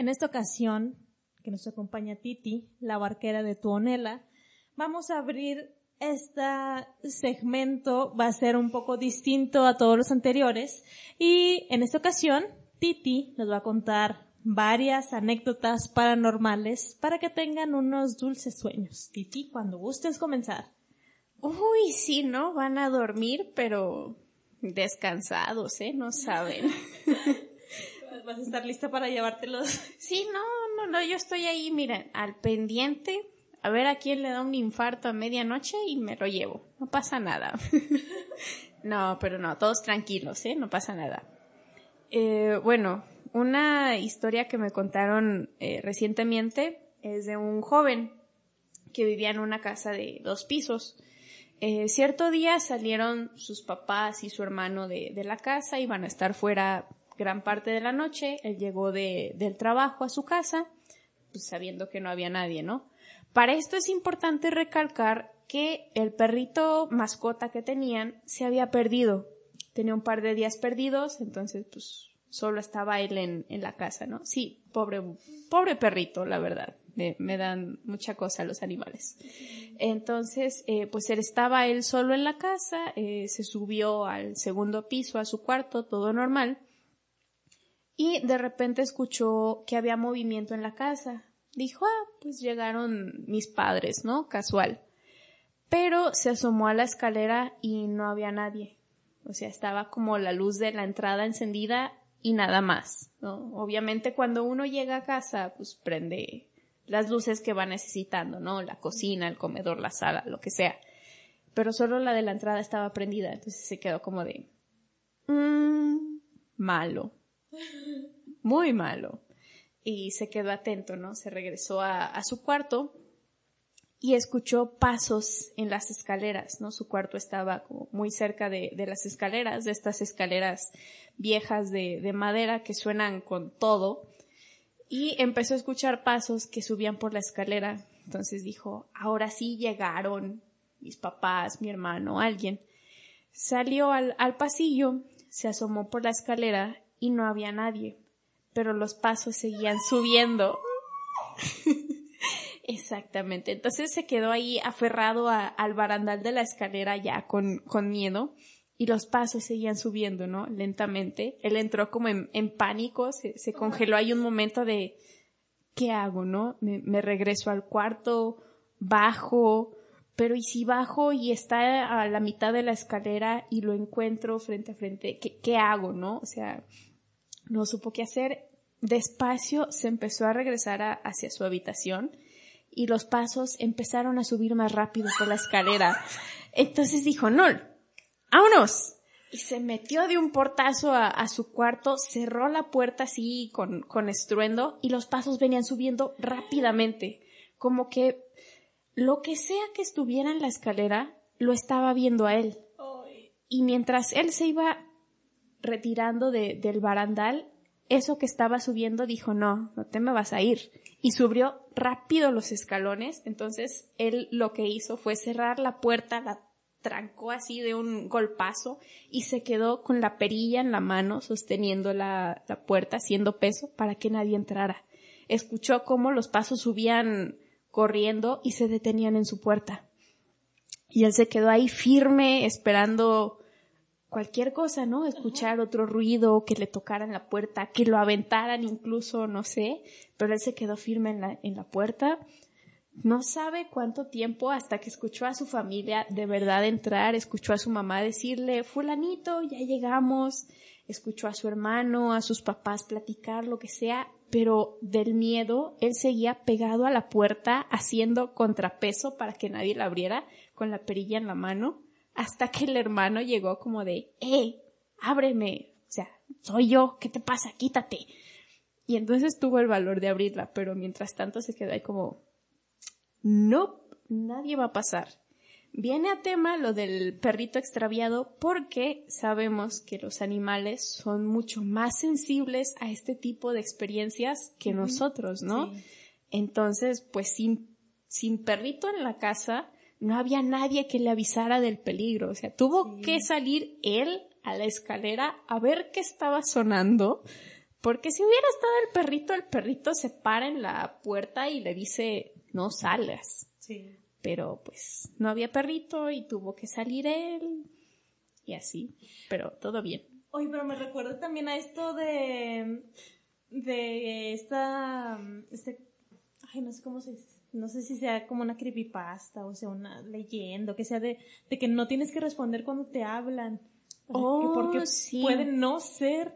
En esta ocasión, que nos acompaña Titi, la barquera de Tuonela, vamos a abrir este segmento, va a ser un poco distinto a todos los anteriores y en esta ocasión Titi nos va a contar varias anécdotas paranormales para que tengan unos dulces sueños. Titi, cuando gustes comenzar. Uy, sí, ¿no? Van a dormir, pero descansados, ¿eh? No saben. ¿Vas a estar lista para llevártelos? Sí, no, no, no, yo estoy ahí, miren, al pendiente, a ver a quién le da un infarto a medianoche y me lo llevo. No pasa nada. no, pero no, todos tranquilos, ¿eh? No pasa nada. Eh, bueno, una historia que me contaron eh, recientemente es de un joven que vivía en una casa de dos pisos. Eh, cierto día salieron sus papás y su hermano de, de, la casa, iban a estar fuera gran parte de la noche, él llegó de, del trabajo a su casa, pues sabiendo que no había nadie, ¿no? Para esto es importante recalcar que el perrito mascota que tenían se había perdido, tenía un par de días perdidos, entonces pues solo estaba él en, en la casa, ¿no? Sí, pobre, pobre perrito, la verdad. Me, me dan mucha cosa los animales. Entonces, eh, pues él estaba él solo en la casa, eh, se subió al segundo piso, a su cuarto, todo normal. Y de repente escuchó que había movimiento en la casa. Dijo, ah, pues llegaron mis padres, ¿no? Casual. Pero se asomó a la escalera y no había nadie. O sea, estaba como la luz de la entrada encendida y nada más, ¿no? Obviamente cuando uno llega a casa, pues prende las luces que va necesitando, ¿no? La cocina, el comedor, la sala, lo que sea. Pero solo la de la entrada estaba prendida, entonces se quedó como de... Mmm, malo. Muy malo. Y se quedó atento, ¿no? Se regresó a, su cuarto y escuchó pasos en las escaleras, ¿no? Su cuarto estaba muy cerca de, las escaleras, de estas escaleras viejas de, de, madera que suenan con todo, y empezó a escuchar pasos que subían por la escalera. Entonces dijo, ahora sí llegaron mis papás, mi hermano, alguien. Salió al, al pasillo, se asomó por la escalera y no había nadie, pero los pasos seguían subiendo. Exactamente. Entonces se quedó ahí aferrado al barandal de la escalera ya con, con miedo y los pasos seguían subiendo, ¿no? Lentamente. Él entró como en, pánico, se, se, congeló ahí un momento de, ¿qué hago, no? Me, me, regreso al cuarto, bajo, pero ¿y si bajo y está a la mitad de la escalera y lo encuentro frente a frente? ¿Qué, qué hago, no? O sea, no supo qué hacer. Despacio se empezó a regresar a, hacia su habitación y los pasos empezaron a subir más rápido por la escalera. Entonces dijo, no, vámonos. Y se metió de un portazo a, a, su cuarto, cerró la puerta así con, con estruendo y los pasos venían subiendo rápidamente. Como que lo que sea que estuviera en la escalera lo estaba viendo a él. Y mientras él se iba retirando de, del barandal, eso que estaba subiendo dijo, no, no te me vas a ir. Y subió rápido los escalones, entonces él lo que hizo fue cerrar la puerta, la trancó así de un golpazo y se quedó con la perilla en la mano sosteniendo la, la puerta haciendo peso para que nadie entrara. Escuchó cómo los pasos subían corriendo y se detenían en su puerta. Y él se quedó ahí firme esperando cualquier cosa, ¿no? Escuchar otro ruido, que le tocaran la puerta, que lo aventaran incluso, no sé, pero él se quedó firme en la, en la puerta. No sabe cuánto tiempo hasta que escuchó a su familia de verdad entrar, escuchó a su mamá decirle, fulanito, ya llegamos, escuchó a su hermano, a sus papás platicar, lo que sea, pero del miedo él seguía pegado a la puerta haciendo contrapeso para que nadie la abriera con la perilla en la mano hasta que el hermano llegó como de, ¡eh! ¡Ábreme! O sea, soy yo, ¿qué te pasa? Quítate. Y entonces tuvo el valor de abrirla, pero mientras tanto se quedó ahí como, no, nadie va a pasar. Viene a tema lo del perrito extraviado porque sabemos que los animales son mucho más sensibles a este tipo de experiencias que nosotros, ¿no? Sí. Entonces, pues sin, sin perrito en la casa, no había nadie que le avisara del peligro. O sea, tuvo sí. que salir él a la escalera a ver qué estaba sonando Porque si hubiera estado el perrito, el perrito se para en la puerta y le dice, no salgas. Sí. Pero pues no había perrito y tuvo que salir él y así. Pero todo bien. Oye, pero me recuerda también a esto de, de esta, este, ay, no sé cómo se no sé si sea como una creepypasta o sea una leyenda, que sea de, de que no tienes que responder cuando te hablan. Oh, porque sí. puede no ser.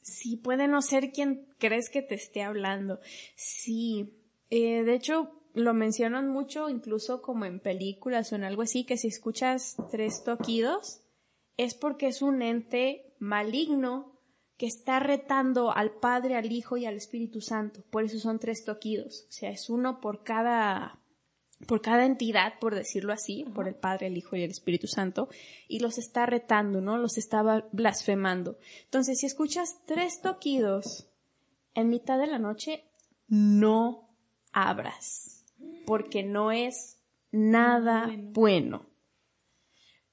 Sí, puede no ser quien crees que te esté hablando. Sí. Eh, de hecho, lo mencionan mucho, incluso como en películas o en algo así, que si escuchas tres toquidos, es porque es un ente maligno que está retando al Padre, al Hijo y al Espíritu Santo. Por eso son tres toquidos. O sea, es uno por cada, por cada entidad, por decirlo así, por el Padre, el Hijo y el Espíritu Santo, y los está retando, ¿no? Los estaba blasfemando. Entonces, si escuchas tres toquidos en mitad de la noche, no abras, porque no es nada Bueno. bueno.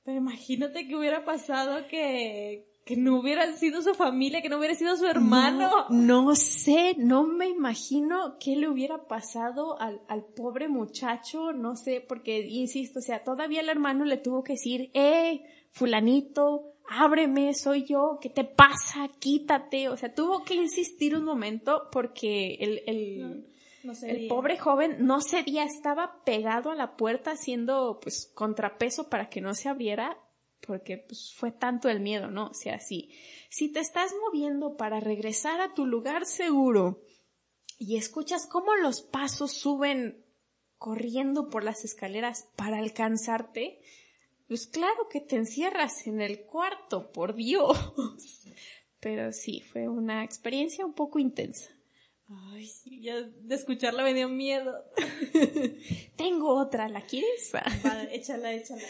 Pero imagínate que hubiera pasado que, que no hubiera sido su familia, que no hubiera sido su hermano. No, no sé, no me imagino qué le hubiera pasado al, al pobre muchacho, no sé, porque insisto, o sea, todavía el hermano le tuvo que decir, eh, fulanito, ábreme, soy yo, ¿qué te pasa? Quítate, o sea, tuvo que insistir un momento porque el, el, No el pobre joven no cedía, estaba pegado a la puerta haciendo pues contrapeso para que no se abriera porque pues fue tanto el miedo, ¿no? O sea, si, si te estás moviendo para regresar a tu lugar seguro y escuchas cómo los pasos suben corriendo por las escaleras para alcanzarte, pues claro que te encierras en el cuarto, por Dios. Pero sí, fue una experiencia un poco intensa. Ay, sí, ya de escucharla me dio miedo. Tengo otra, ¿la quieres? Va, échala, échala.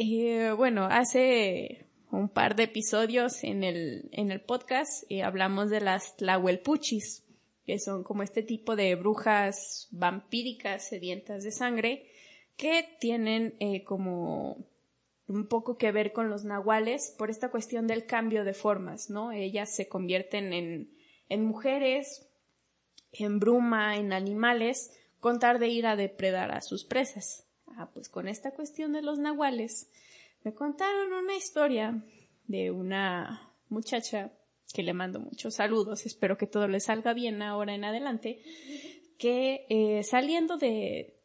Eh, bueno, hace un par de episodios en el, en el podcast eh, hablamos de las tlahuelpuchis, que son como este tipo de brujas vampíricas sedientas de sangre que tienen eh, como un poco que ver con los nahuales por esta cuestión del cambio de formas, ¿no? Ellas se convierten en, en mujeres, en bruma, en animales, con tal de ir a depredar a sus presas. Ah, pues con esta cuestión de los nahuales, me contaron una historia de una muchacha que le mando muchos saludos, espero que todo le salga bien ahora en adelante, que eh, saliendo de,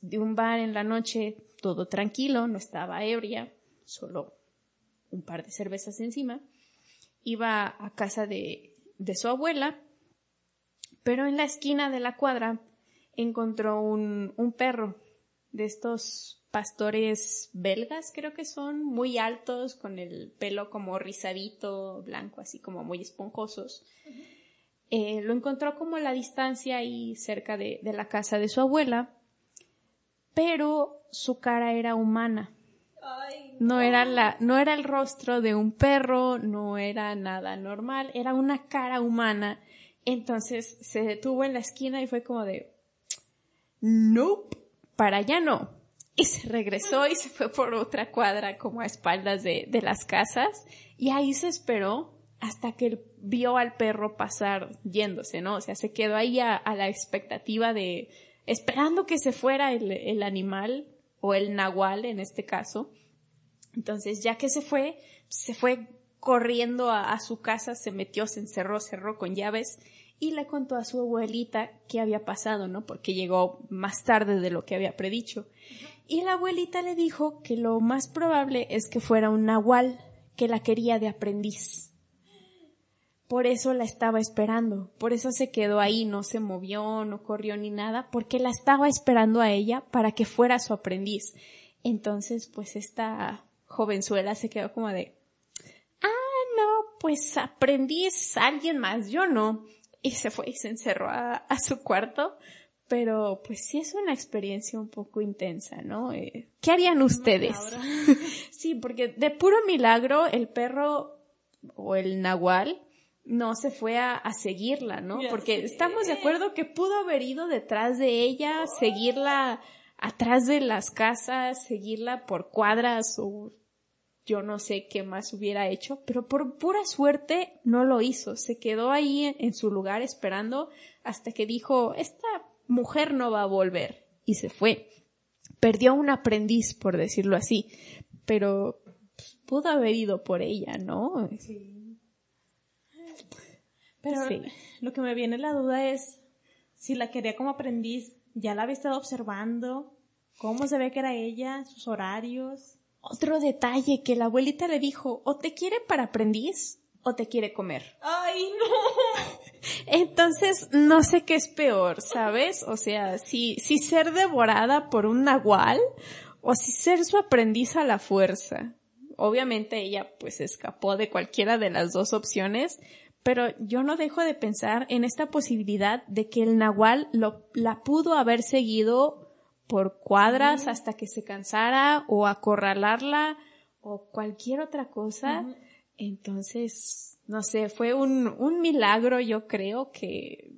de un bar en la noche, todo tranquilo, no estaba ebria, solo un par de cervezas encima, iba a casa de, de su abuela, pero en la esquina de la cuadra encontró un, un perro de estos pastores belgas, creo que son, muy altos, con el pelo como rizadito, blanco, así como muy esponjosos. Eh, lo encontró como a la distancia ahí cerca de, de la casa de su abuela, pero su cara era humana. Ay, No era la, no era el rostro de un perro, no era nada normal, era una cara humana. Entonces se detuvo en la esquina y fue como de, nope, para allá no. Y se regresó y se fue por otra cuadra como a espaldas de, de las casas y ahí se esperó hasta que vio al perro pasar yéndose, ¿no? O sea, se quedó ahí a, la expectativa de, esperando que se fuera el, el animal o el nahual en este caso. Entonces, ya que se fue, se fue corriendo a, a, su casa, se metió, se encerró, cerró con llaves y le contó a su abuelita qué había pasado, ¿no? Porque llegó más tarde de lo que había predicho. Y la abuelita le dijo que lo más probable es que fuera un nahual que la quería de aprendiz. Por eso la estaba esperando, por eso se quedó ahí, no se movió, no corrió ni nada, porque la estaba esperando a ella para que fuera su aprendiz. Entonces, pues esta jovenzuela se quedó como de, ah, no, pues aprendiz alguien más, yo no. Y se fue y se encerró a, a su cuarto. Pero pues sí es una experiencia un poco intensa, ¿no? Eh, ¿Qué harían ustedes? sí, porque de puro milagro el perro o el nahual no se fue a, a seguirla, ¿no? Ya Porque sé. estamos de acuerdo que pudo haber ido detrás de ella, seguirla atrás de las casas, seguirla por cuadras o yo no sé qué más hubiera hecho, pero por pura suerte no lo hizo. Se quedó ahí en, su lugar esperando hasta que dijo, esta mujer no va a volver. Y se fue. Perdió un aprendiz, por decirlo así, pero pues, pudo haber ido por ella, ¿no? Sí. Pero lo que me viene la duda es si la quería como aprendiz, ya la había estado observando, cómo se ve que era ella, sus horarios. Otro detalle que la abuelita le dijo, o te quiere para aprendiz o te quiere comer. ¡Ay, no! Entonces, no sé qué es peor, ¿sabes? O sea, si, si ser devorada por un nahual o si ser su aprendiz a la fuerza. Obviamente ella pues escapó de cualquiera de las dos opciones, pero yo no dejo de pensar en esta posibilidad de que el nahual lo, la pudo haber seguido por cuadras hasta que se cansara o acorralarla o cualquier otra cosa. Entonces, no sé, fue un, un milagro, yo creo, que,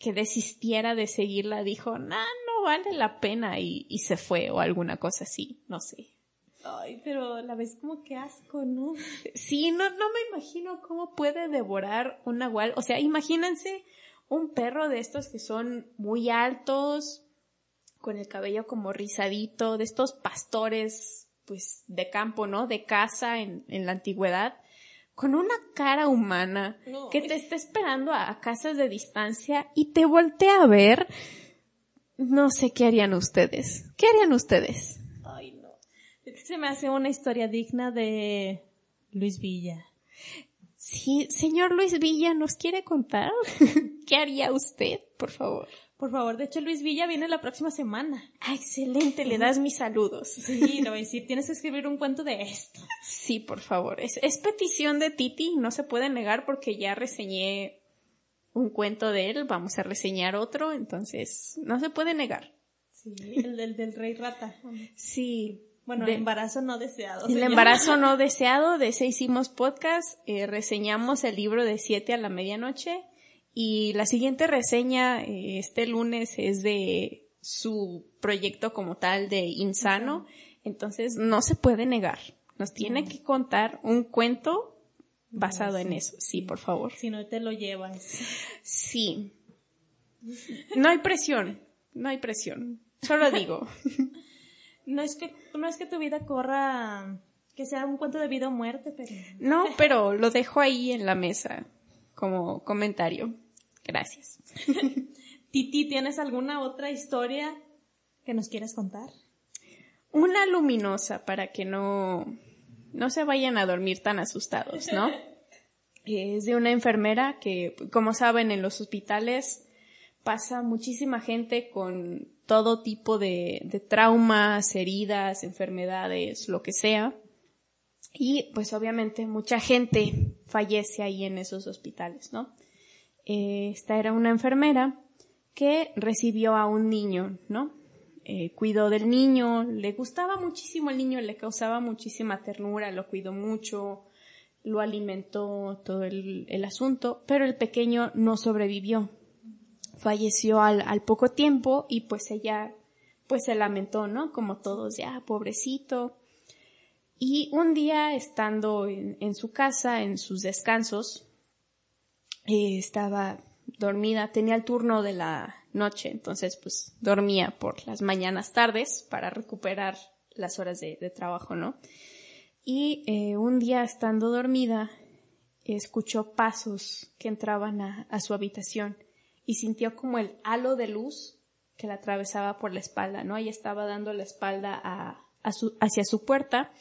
que desistiera de seguirla. Dijo, nah, no vale la pena y, y se fue o alguna cosa así, no sé. Ay, pero la ves como que asco, ¿no? Sí, no, no me imagino cómo puede devorar un nahual. O sea, imagínense un perro de estos que son muy altos, con el cabello como rizadito, de estos pastores, pues, de campo, ¿no? De casa en, en la antigüedad, con una cara humana que te está esperando a casas de distancia y te voltea a ver. No sé qué harían ustedes. ¿Qué harían ustedes? Se me hace una historia digna de Luis Villa. Sí, señor Luis Villa, ¿nos quiere contar? ¿Qué haría usted, por favor? Por favor, de hecho Luis Villa viene la próxima semana. Ah, excelente, le das mis saludos. Sí, lo voy a decir, tienes que escribir un cuento de esto. Sí, por favor. Es, es petición de Titi, no se puede negar porque ya reseñé un cuento de él, vamos a reseñar otro, entonces no se puede negar. Sí, el del, del rey rata. Sí, bueno, el embarazo no deseado. El embarazo no deseado, de ese hicimos podcast, eh, reseñamos el libro de 7 a la medianoche y la siguiente reseña eh, este lunes es de su proyecto como tal de Insano, entonces no se puede negar, nos tiene que contar un cuento basado en eso, sí, por favor. Si no te lo llevas. Sí. No hay presión, no hay presión, solo digo. No es que, no es que tu vida corra, que sea un cuento de vida o muerte, pero... No, pero lo dejo ahí en la mesa como comentario. Gracias. Titi, ¿tienes alguna otra historia que nos quieras contar? Una luminosa para que no, no se vayan a dormir tan asustados, ¿no? es de una enfermera que, como saben, en los hospitales pasa muchísima gente con todo tipo de, de traumas, heridas, enfermedades, lo que sea. Y pues obviamente mucha gente fallece ahí en esos hospitales, ¿no? Eh, esta era una enfermera que recibió a un niño, ¿no? Eh, cuidó del niño, le gustaba muchísimo el niño, le causaba muchísima ternura, lo cuidó mucho, lo alimentó todo el, asunto, pero el pequeño no sobrevivió falleció al, al poco tiempo y pues ella pues se lamentó, ¿no? Como todos, ya, pobrecito. Y un día, estando en, su casa, en sus descansos, estaba dormida, tenía el turno de la noche, entonces pues dormía por las mañanas tardes para recuperar las horas de, trabajo, ¿no? Y eh, un día, estando dormida, escuchó pasos que entraban a, a su habitación y sintió como el halo de luz que la atravesaba por la espalda, ¿no? Ella estaba dando la espalda a, hacia su puerta,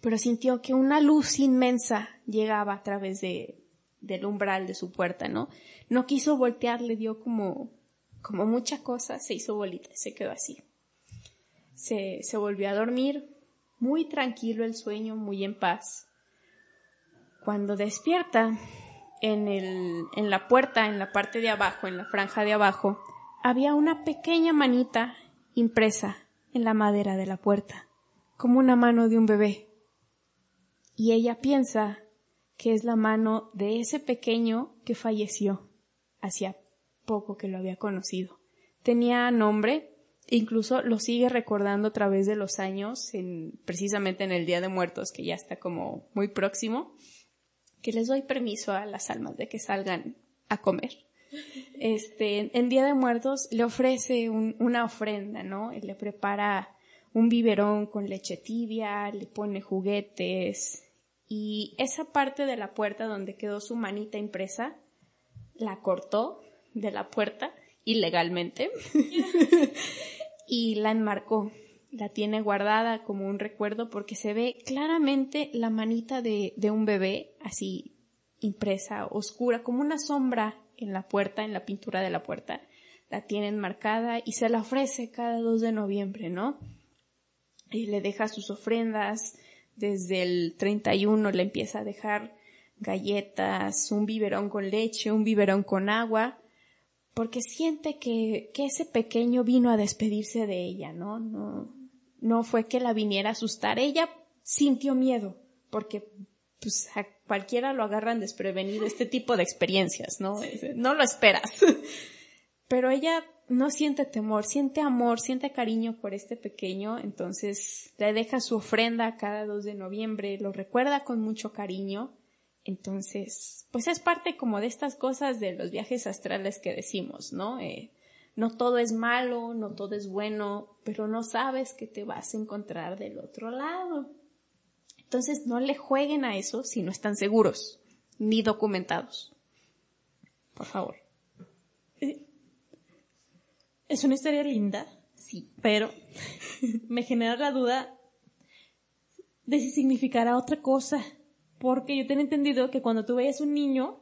pero sintió que una luz inmensa llegaba a través de, del umbral de su puerta, ¿no? No quiso voltear, le dio como, como mucha cosa, se hizo bolita se quedó así. Se, se volvió a dormir, muy tranquilo el sueño, muy en paz. Cuando despierta, en, el, en la puerta, en la parte de abajo, en la franja de abajo, había una pequeña manita impresa en la madera de la puerta, como una mano de un bebé. Y ella piensa que es la mano de ese pequeño que falleció hacía poco que lo había conocido. Tenía nombre, incluso lo sigue recordando a través de los años, en, precisamente en el Día de Muertos, que ya está como muy próximo, que les doy permiso a las almas de que salgan a comer. Este, en Día de Muertos le ofrece una ofrenda, ¿no? Le prepara un biberón con leche tibia, le pone juguetes y esa parte de la puerta donde quedó su manita impresa, la cortó de la puerta ilegalmente y la enmarcó. La tiene guardada como un recuerdo porque se ve claramente la manita de, de un bebé así impresa, oscura, como una sombra en la puerta, en la pintura de la puerta. La tiene enmarcada y se la ofrece cada 2 de noviembre, ¿no? Y le deja sus ofrendas. Desde el 31 le empieza a dejar galletas, un biberón con leche, un biberón con agua porque siente que, que ese pequeño vino a despedirse de ella, ¿no? No, no fue que la viniera a asustar. Ella sintió miedo, porque pues a cualquiera lo agarran desprevenido este tipo de experiencias, ¿no? No lo esperas. Pero ella no siente temor, siente amor, siente cariño por este pequeño, entonces le deja su ofrenda cada 2 de noviembre, lo recuerda con mucho cariño entonces, pues es parte como de estas cosas de los viajes astrales que decimos, ¿no? Eh, no todo es malo, no todo es bueno, pero no sabes que te vas a encontrar del otro lado. Entonces, no le jueguen a eso si no están seguros, ni documentados. Por favor. Es una historia linda, sí, pero me genera la duda de si significará otra cosa porque yo tengo entendido que cuando tú veías un niño,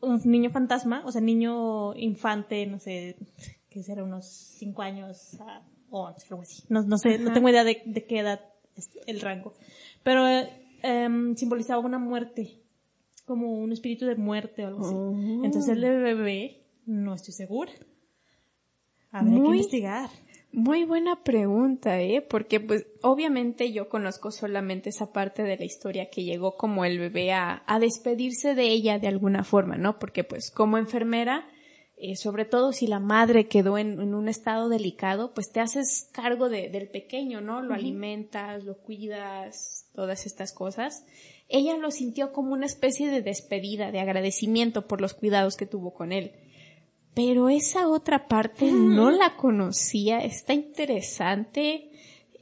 un niño fantasma, o sea, niño infante, no sé, que será unos 5 años o algo así. No, no sé, no tengo idea de, qué edad es el rango. Pero em, simbolizaba una muerte, como un espíritu de muerte o algo así. Oh. Entonces el bebé, no estoy segura. Habría que investigar. Muy buena pregunta, ¿eh? Porque pues obviamente yo conozco solamente esa parte de la historia que llegó como el bebé a, a despedirse de ella de alguna forma, ¿no? Porque pues como enfermera, eh, sobre todo si la madre quedó en, un estado delicado, pues te haces cargo de, del pequeño, ¿no? Lo alimentas, lo cuidas, todas estas cosas. Ella lo sintió como una especie de despedida, de agradecimiento por los cuidados que tuvo con él pero esa otra parte no la conocía, está interesante.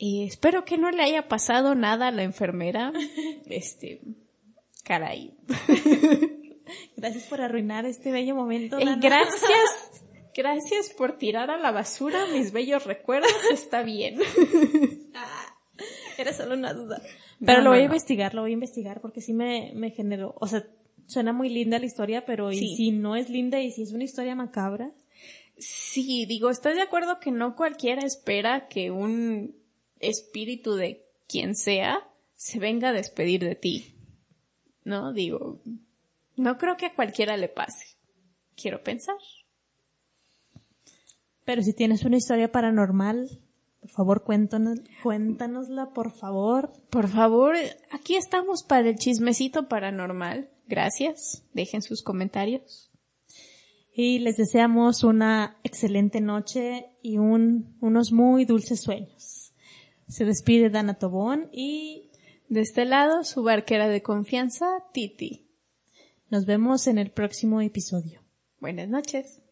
Eh, espero que no le haya pasado nada a la enfermera. Este, caray. Gracias por arruinar este bello momento. Eh, gracias, gracias por tirar a la basura mis bellos recuerdos. Está bien. Ah, era solo una duda. Pero lo voy a investigar, lo voy a investigar porque sí me, me generó, o sea, suena muy linda la historia, pero ¿y si no es linda y si es una historia macabra? Sí, digo, estoy de acuerdo que no cualquiera espera que un espíritu de quien sea se venga a despedir de ti. ¿No? Digo, no creo que a cualquiera le pase. Quiero pensar. Pero si tienes una historia paranormal, por favor, cuéntanos, cuéntanosla, por favor. Por favor, aquí estamos para el chismecito paranormal. Gracias. Dejen sus comentarios. Y les deseamos una excelente noche y un, unos muy dulces sueños. Se despide Dana Tobón y de este lado su barquera de confianza, Titi. Nos vemos en el próximo episodio. Buenas noches.